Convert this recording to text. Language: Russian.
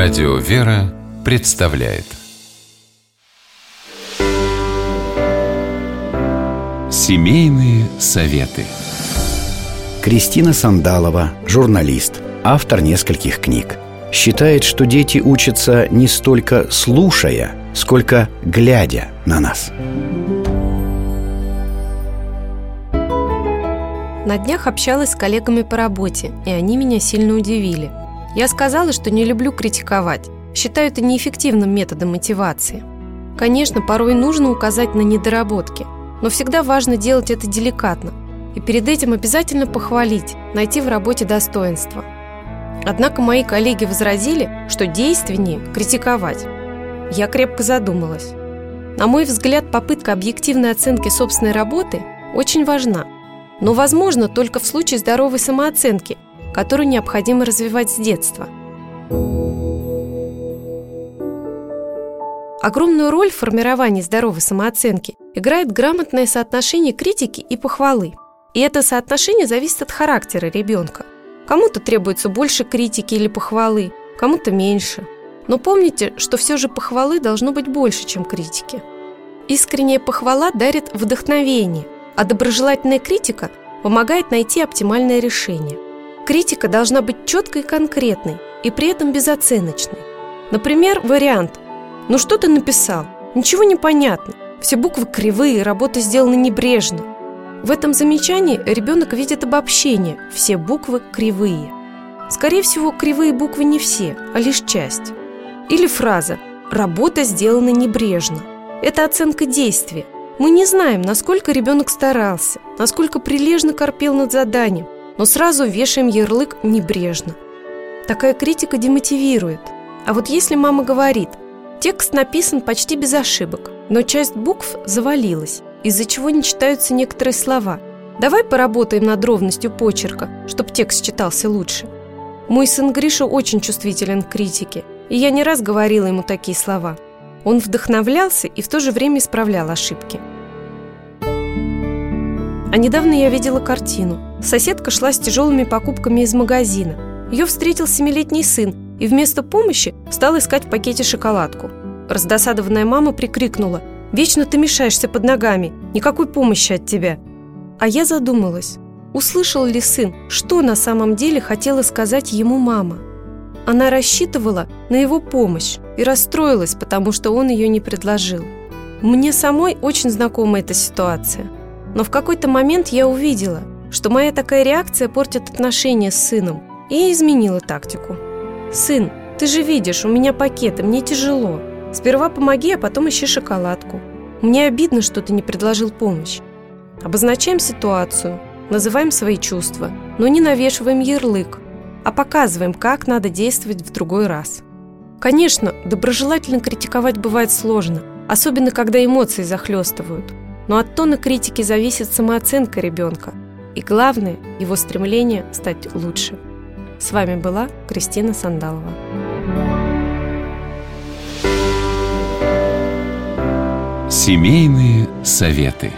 Радио «Вера» представляет. Семейные советы. Кристина Сандалова, журналист, автор нескольких книг. Считает, что дети учатся не столько слушая, сколько глядя на нас. На днях общалась с коллегами по работе, и они меня сильно удивили – я сказала, что не люблю критиковать. Считаю это неэффективным методом мотивации. Конечно, порой нужно указать на недоработки, но всегда важно делать это деликатно. И перед этим обязательно похвалить, найти в работе достоинство. Однако мои коллеги возразили, что действеннее критиковать. Я крепко задумалась. На мой взгляд, попытка объективной оценки собственной работы очень важна, но возможно только в случае здоровой самооценки – которую необходимо развивать с детства. Огромную роль в формировании здоровой самооценки играет грамотное соотношение критики и похвалы. И это соотношение зависит от характера ребенка. Кому-то требуется больше критики или похвалы, кому-то меньше. Но помните, что все же похвалы должно быть больше, чем критики. Искренняя похвала дарит вдохновение, а доброжелательная критика помогает найти оптимальное решение – Критика должна быть четкой и конкретной, и при этом безоценочной. Например, вариант «Ну что ты написал? Ничего не понятно. Все буквы кривые, работа сделана небрежно». В этом замечании ребенок видит обобщение «все буквы кривые». Скорее всего, кривые буквы не все, а лишь часть. Или фраза «работа сделана небрежно». Это оценка действия. Мы не знаем, насколько ребенок старался, насколько прилежно корпел над заданием, но сразу вешаем ярлык небрежно. Такая критика демотивирует. А вот если мама говорит, текст написан почти без ошибок, но часть букв завалилась, из-за чего не читаются некоторые слова. Давай поработаем над ровностью почерка, чтобы текст читался лучше. Мой сын Гриша очень чувствителен к критике, и я не раз говорила ему такие слова. Он вдохновлялся и в то же время исправлял ошибки. А недавно я видела картину. Соседка шла с тяжелыми покупками из магазина. Ее встретил семилетний сын и вместо помощи стал искать в пакете шоколадку. Раздосадованная мама прикрикнула «Вечно ты мешаешься под ногами, никакой помощи от тебя». А я задумалась, услышал ли сын, что на самом деле хотела сказать ему мама. Она рассчитывала на его помощь и расстроилась, потому что он ее не предложил. Мне самой очень знакома эта ситуация – но в какой-то момент я увидела, что моя такая реакция портит отношения с сыном, и изменила тактику. «Сын, ты же видишь, у меня пакеты, мне тяжело. Сперва помоги, а потом ищи шоколадку. Мне обидно, что ты не предложил помощь. Обозначаем ситуацию, называем свои чувства, но не навешиваем ярлык, а показываем, как надо действовать в другой раз. Конечно, доброжелательно критиковать бывает сложно, особенно когда эмоции захлестывают – но от тона критики зависит самооценка ребенка и, главное, его стремление стать лучше. С вами была Кристина Сандалова. Семейные советы.